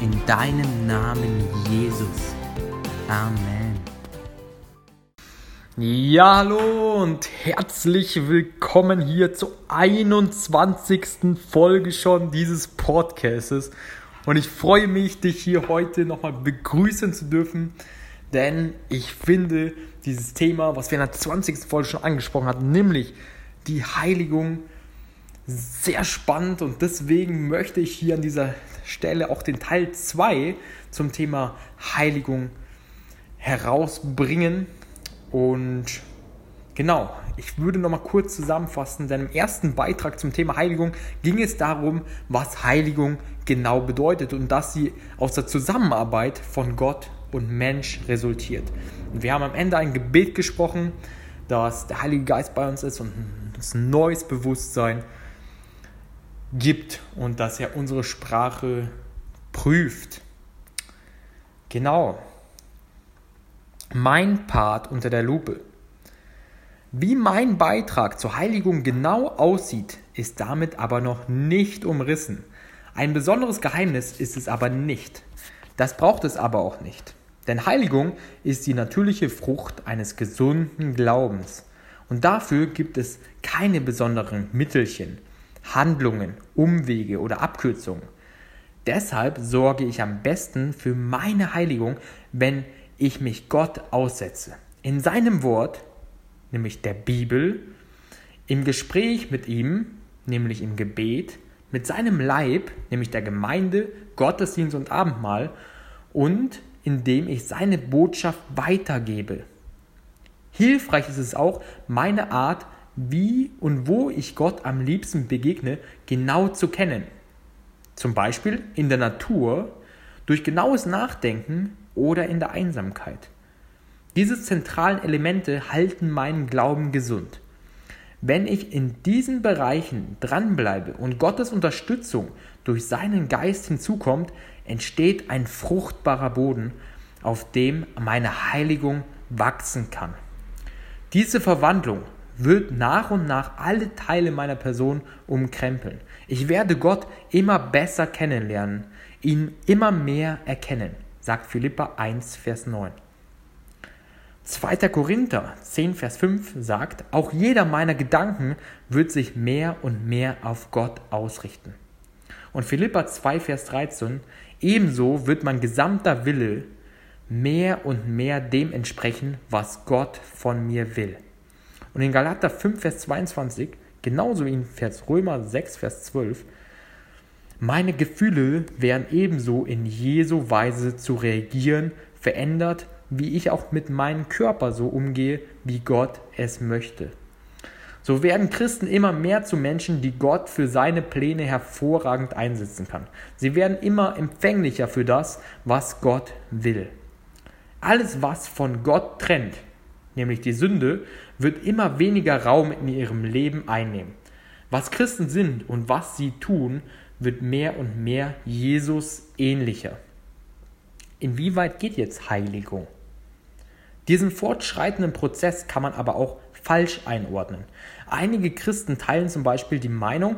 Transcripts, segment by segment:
in deinem Namen Jesus. Amen. Ja, hallo und herzlich willkommen hier zur 21. Folge schon dieses Podcasts. Und ich freue mich, dich hier heute nochmal begrüßen zu dürfen, denn ich finde dieses Thema, was wir in der 20. Folge schon angesprochen hatten, nämlich die Heiligung, sehr spannend und deswegen möchte ich hier an dieser Stelle auch den Teil 2 zum Thema Heiligung herausbringen. Und genau, ich würde nochmal kurz zusammenfassen, denn im ersten Beitrag zum Thema Heiligung ging es darum, was Heiligung genau bedeutet und dass sie aus der Zusammenarbeit von Gott und Mensch resultiert. Und wir haben am Ende ein Gebet gesprochen, dass der Heilige Geist bei uns ist und uns ein neues Bewusstsein gibt und dass er unsere Sprache prüft. Genau. Mein Part unter der Lupe. Wie mein Beitrag zur Heiligung genau aussieht, ist damit aber noch nicht umrissen. Ein besonderes Geheimnis ist es aber nicht. Das braucht es aber auch nicht. Denn Heiligung ist die natürliche Frucht eines gesunden Glaubens. Und dafür gibt es keine besonderen Mittelchen. Handlungen, Umwege oder Abkürzungen. Deshalb sorge ich am besten für meine Heiligung, wenn ich mich Gott aussetze. In seinem Wort, nämlich der Bibel, im Gespräch mit ihm, nämlich im Gebet, mit seinem Leib, nämlich der Gemeinde, Gottesdienst und Abendmahl, und indem ich seine Botschaft weitergebe. Hilfreich ist es auch, meine Art wie und wo ich Gott am liebsten begegne, genau zu kennen. Zum Beispiel in der Natur, durch genaues Nachdenken oder in der Einsamkeit. Diese zentralen Elemente halten meinen Glauben gesund. Wenn ich in diesen Bereichen dranbleibe und Gottes Unterstützung durch seinen Geist hinzukommt, entsteht ein fruchtbarer Boden, auf dem meine Heiligung wachsen kann. Diese Verwandlung wird nach und nach alle Teile meiner Person umkrempeln. Ich werde Gott immer besser kennenlernen, ihn immer mehr erkennen, sagt Philippa 1, Vers 9. 2. Korinther 10, Vers 5 sagt, auch jeder meiner Gedanken wird sich mehr und mehr auf Gott ausrichten. Und Philippa 2, Vers 13, ebenso wird mein gesamter Wille mehr und mehr dem entsprechen, was Gott von mir will. Und in Galater 5, Vers 22, genauso wie in Vers Römer 6, Vers 12, meine Gefühle werden ebenso in Jesu Weise zu reagieren verändert wie ich auch mit meinem Körper so umgehe, wie Gott es möchte. So werden Christen immer mehr zu Menschen, die Gott für seine Pläne hervorragend einsetzen kann. Sie werden immer empfänglicher für das, was Gott will. Alles, was von Gott trennt, nämlich die Sünde, wird immer weniger Raum in ihrem Leben einnehmen. Was Christen sind und was sie tun, wird mehr und mehr Jesus ähnlicher. Inwieweit geht jetzt Heiligung? Diesen fortschreitenden Prozess kann man aber auch falsch einordnen. Einige Christen teilen zum Beispiel die Meinung,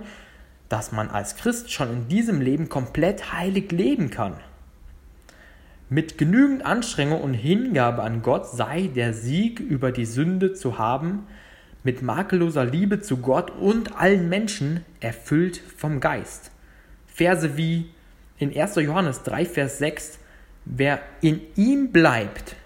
dass man als Christ schon in diesem Leben komplett heilig leben kann. Mit genügend Anstrengung und Hingabe an Gott sei der Sieg über die Sünde zu haben, mit makelloser Liebe zu Gott und allen Menschen erfüllt vom Geist. Verse wie in 1. Johannes 3, Vers 6, wer in ihm bleibt,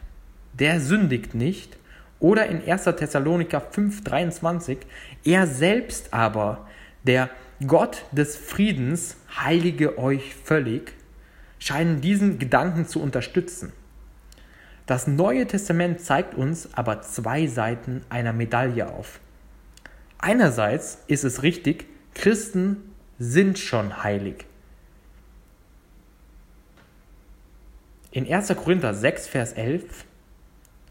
der sündigt nicht. Oder in 1. Thessaloniker 5, 23, er selbst aber, der Gott des Friedens, heilige euch völlig scheinen diesen Gedanken zu unterstützen. Das Neue Testament zeigt uns aber zwei Seiten einer Medaille auf. Einerseits ist es richtig, Christen sind schon heilig. In 1. Korinther 6, Vers 11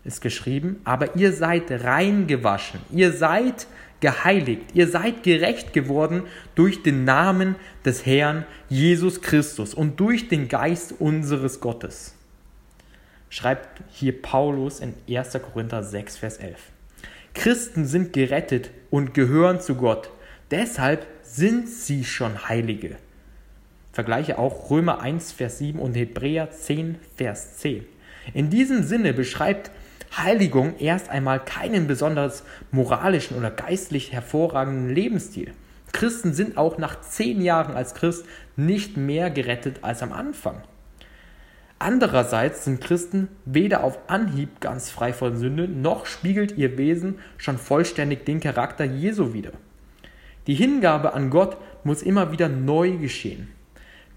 ist geschrieben, aber ihr seid rein gewaschen, ihr seid geheiligt, ihr seid gerecht geworden durch den Namen des Herrn Jesus Christus und durch den Geist unseres Gottes. Schreibt hier Paulus in 1. Korinther 6, Vers 11. Christen sind gerettet und gehören zu Gott. Deshalb sind sie schon Heilige. Vergleiche auch Römer 1, Vers 7 und Hebräer 10, Vers 10. In diesem Sinne beschreibt Heiligung erst einmal keinen besonders moralischen oder geistlich hervorragenden Lebensstil. Christen sind auch nach zehn Jahren als Christ nicht mehr gerettet als am Anfang. Andererseits sind Christen weder auf Anhieb ganz frei von Sünde, noch spiegelt ihr Wesen schon vollständig den Charakter Jesu wider. Die Hingabe an Gott muss immer wieder neu geschehen.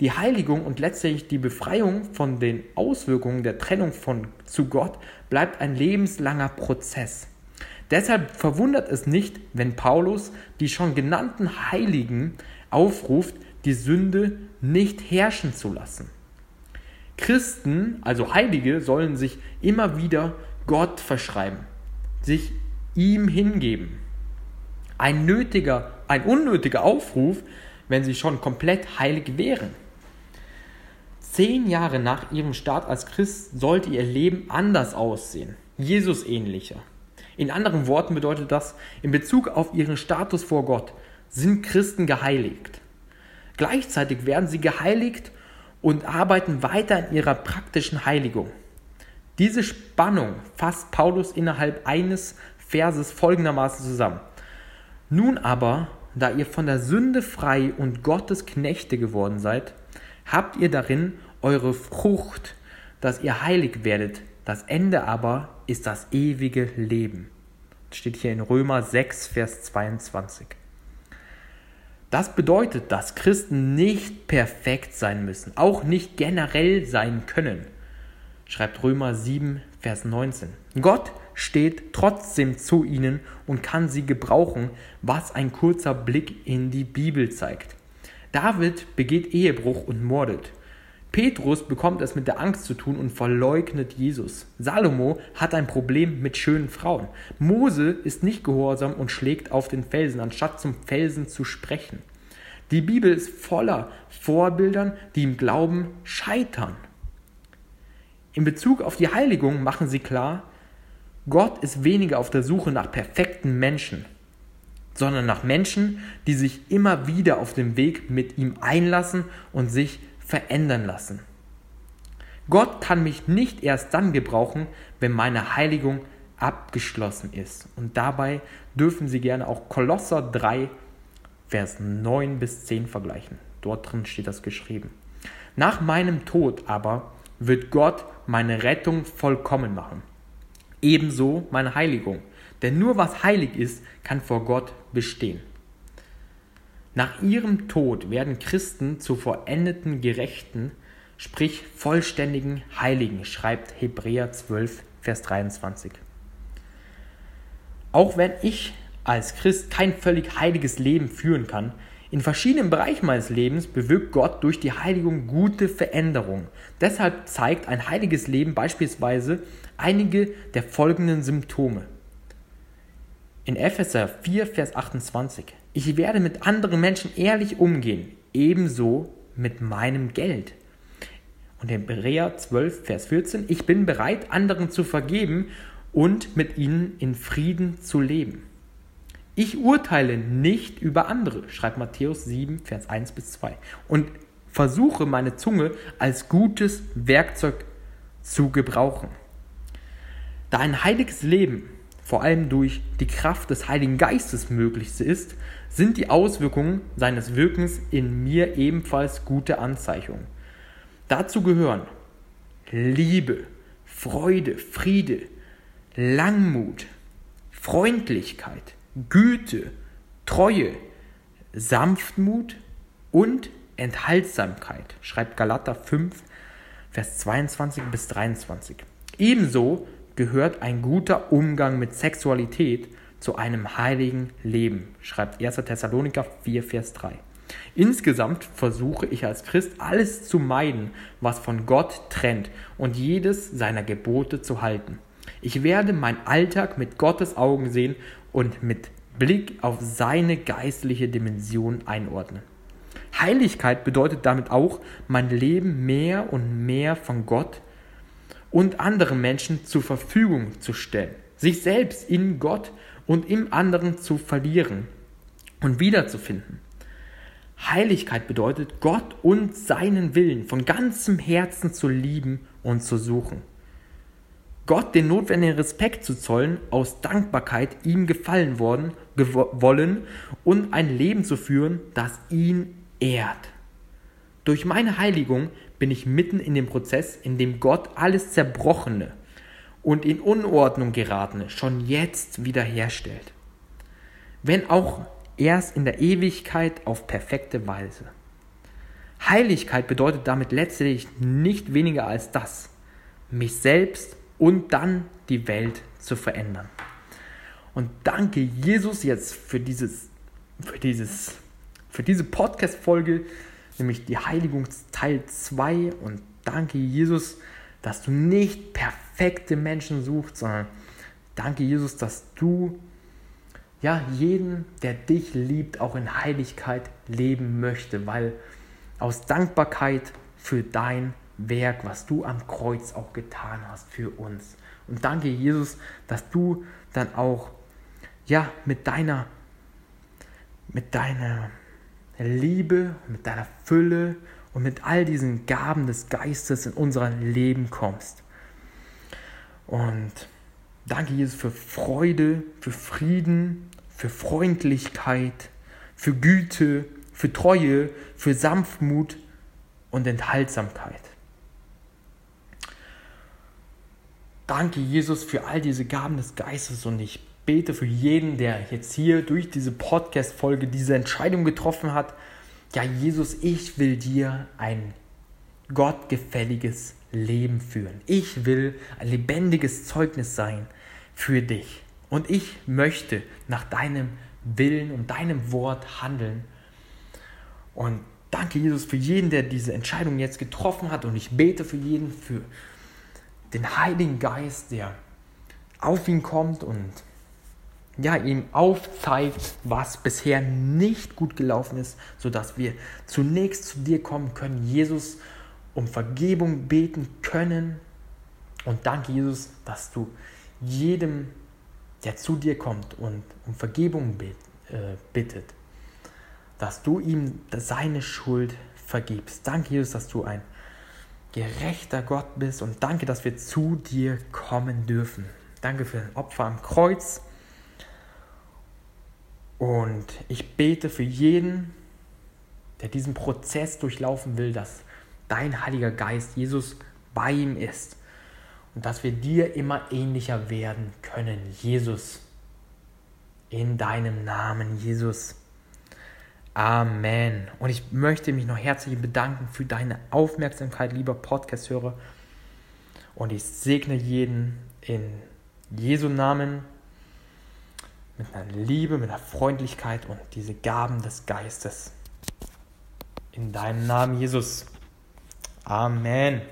Die Heiligung und letztlich die Befreiung von den Auswirkungen der Trennung von zu Gott bleibt ein lebenslanger Prozess. Deshalb verwundert es nicht, wenn Paulus die schon genannten Heiligen aufruft, die Sünde nicht herrschen zu lassen. Christen, also Heilige, sollen sich immer wieder Gott verschreiben, sich ihm hingeben. Ein nötiger, ein unnötiger Aufruf, wenn sie schon komplett heilig wären. Zehn Jahre nach ihrem Start als Christ sollte ihr Leben anders aussehen, Jesus ähnlicher. In anderen Worten bedeutet das, in Bezug auf ihren Status vor Gott sind Christen geheiligt. Gleichzeitig werden sie geheiligt und arbeiten weiter in ihrer praktischen Heiligung. Diese Spannung fasst Paulus innerhalb eines Verses folgendermaßen zusammen. Nun aber, da ihr von der Sünde frei und Gottes Knechte geworden seid, habt ihr darin eure Frucht, dass ihr heilig werdet. Das Ende aber ist das ewige Leben. Das steht hier in Römer 6, Vers 22. Das bedeutet, dass Christen nicht perfekt sein müssen, auch nicht generell sein können, schreibt Römer 7, Vers 19. Gott steht trotzdem zu ihnen und kann sie gebrauchen, was ein kurzer Blick in die Bibel zeigt. David begeht Ehebruch und mordet. Petrus bekommt es mit der Angst zu tun und verleugnet Jesus. Salomo hat ein Problem mit schönen Frauen. Mose ist nicht gehorsam und schlägt auf den Felsen, anstatt zum Felsen zu sprechen. Die Bibel ist voller Vorbildern, die im Glauben scheitern. In Bezug auf die Heiligung machen sie klar, Gott ist weniger auf der Suche nach perfekten Menschen, sondern nach Menschen, die sich immer wieder auf den Weg mit ihm einlassen und sich verändern lassen. Gott kann mich nicht erst dann gebrauchen, wenn meine Heiligung abgeschlossen ist. Und dabei dürfen Sie gerne auch Kolosser 3, Vers 9 bis 10 vergleichen. Dort drin steht das geschrieben. Nach meinem Tod aber wird Gott meine Rettung vollkommen machen. Ebenso meine Heiligung. Denn nur was heilig ist, kann vor Gott bestehen. Nach ihrem Tod werden Christen zu vollendeten Gerechten, sprich vollständigen Heiligen, schreibt Hebräer 12, Vers 23. Auch wenn ich als Christ kein völlig heiliges Leben führen kann, in verschiedenen Bereichen meines Lebens bewirkt Gott durch die Heiligung gute Veränderungen. Deshalb zeigt ein heiliges Leben beispielsweise einige der folgenden Symptome. In Epheser 4, Vers 28. Ich werde mit anderen Menschen ehrlich umgehen, ebenso mit meinem Geld. Und in Hebräer 12, Vers 14. Ich bin bereit, anderen zu vergeben und mit ihnen in Frieden zu leben. Ich urteile nicht über andere, schreibt Matthäus 7, Vers 1 bis 2. Und versuche meine Zunge als gutes Werkzeug zu gebrauchen. Da ein heiliges Leben vor allem durch die Kraft des Heiligen Geistes möglich ist, sind die Auswirkungen seines Wirkens in mir ebenfalls gute Anzeichungen. Dazu gehören Liebe, Freude, Friede, Langmut, Freundlichkeit, Güte, Treue, Sanftmut und Enthaltsamkeit, schreibt Galater 5, Vers 22 bis 23. Ebenso gehört ein guter Umgang mit Sexualität zu einem heiligen Leben, schreibt 1. Thessaloniker 4, Vers 3. Insgesamt versuche ich als Christ alles zu meiden, was von Gott trennt und jedes seiner Gebote zu halten. Ich werde meinen Alltag mit Gottes Augen sehen und mit Blick auf seine geistliche Dimension einordnen. Heiligkeit bedeutet damit auch, mein Leben mehr und mehr von Gott und anderen Menschen zur Verfügung zu stellen, sich selbst in Gott und im anderen zu verlieren und wiederzufinden. Heiligkeit bedeutet, Gott und seinen Willen von ganzem Herzen zu lieben und zu suchen. Gott den notwendigen Respekt zu zollen, aus Dankbarkeit ihm gefallen worden, wollen und ein Leben zu führen, das ihn ehrt. Durch meine Heiligung bin ich mitten in dem Prozess, in dem Gott alles Zerbrochene und in Unordnung geratene schon jetzt wiederherstellt. Wenn auch erst in der Ewigkeit auf perfekte Weise. Heiligkeit bedeutet damit letztlich nicht weniger als das, mich selbst und dann die Welt zu verändern. Und danke Jesus jetzt für dieses, für dieses, für diese Podcast-Folge, nämlich die Heiligung Teil 2. Und danke Jesus, dass du nicht perfekte Menschen suchst, sondern danke Jesus, dass du ja jeden, der dich liebt, auch in Heiligkeit leben möchte, weil aus Dankbarkeit für dein Werk, was du am Kreuz auch getan hast für uns. Und danke, Jesus, dass du dann auch ja mit deiner mit deiner Liebe, mit deiner Fülle und mit all diesen Gaben des Geistes in unser Leben kommst. Und danke, Jesus, für Freude, für Frieden, für Freundlichkeit, für Güte, für Treue, für Sanftmut und Enthaltsamkeit. Danke, Jesus, für all diese Gaben des Geistes und ich bete für jeden, der jetzt hier durch diese Podcast-Folge diese Entscheidung getroffen hat. Ja, Jesus, ich will dir ein gottgefälliges Leben führen. Ich will ein lebendiges Zeugnis sein für dich. Und ich möchte nach deinem Willen und deinem Wort handeln. Und danke, Jesus, für jeden, der diese Entscheidung jetzt getroffen hat. Und ich bete für jeden, für den Heiligen Geist, der auf ihn kommt und ja, ihm aufzeigt, was bisher nicht gut gelaufen ist, sodass wir zunächst zu dir kommen können, Jesus, um Vergebung beten können. Und danke, Jesus, dass du jedem, der zu dir kommt und um Vergebung äh, bittet, dass du ihm seine Schuld vergibst. Danke, Jesus, dass du ein gerechter Gott bist und danke, dass wir zu dir kommen dürfen. Danke für dein Opfer am Kreuz. Und ich bete für jeden, der diesen Prozess durchlaufen will, dass dein Heiliger Geist, Jesus, bei ihm ist und dass wir dir immer ähnlicher werden können. Jesus, in deinem Namen, Jesus. Amen. Und ich möchte mich noch herzlich bedanken für deine Aufmerksamkeit, lieber Podcast-Hörer. Und ich segne jeden in Jesu Namen mit einer Liebe, mit einer Freundlichkeit und diese Gaben des Geistes. In deinem Namen, Jesus. Amen.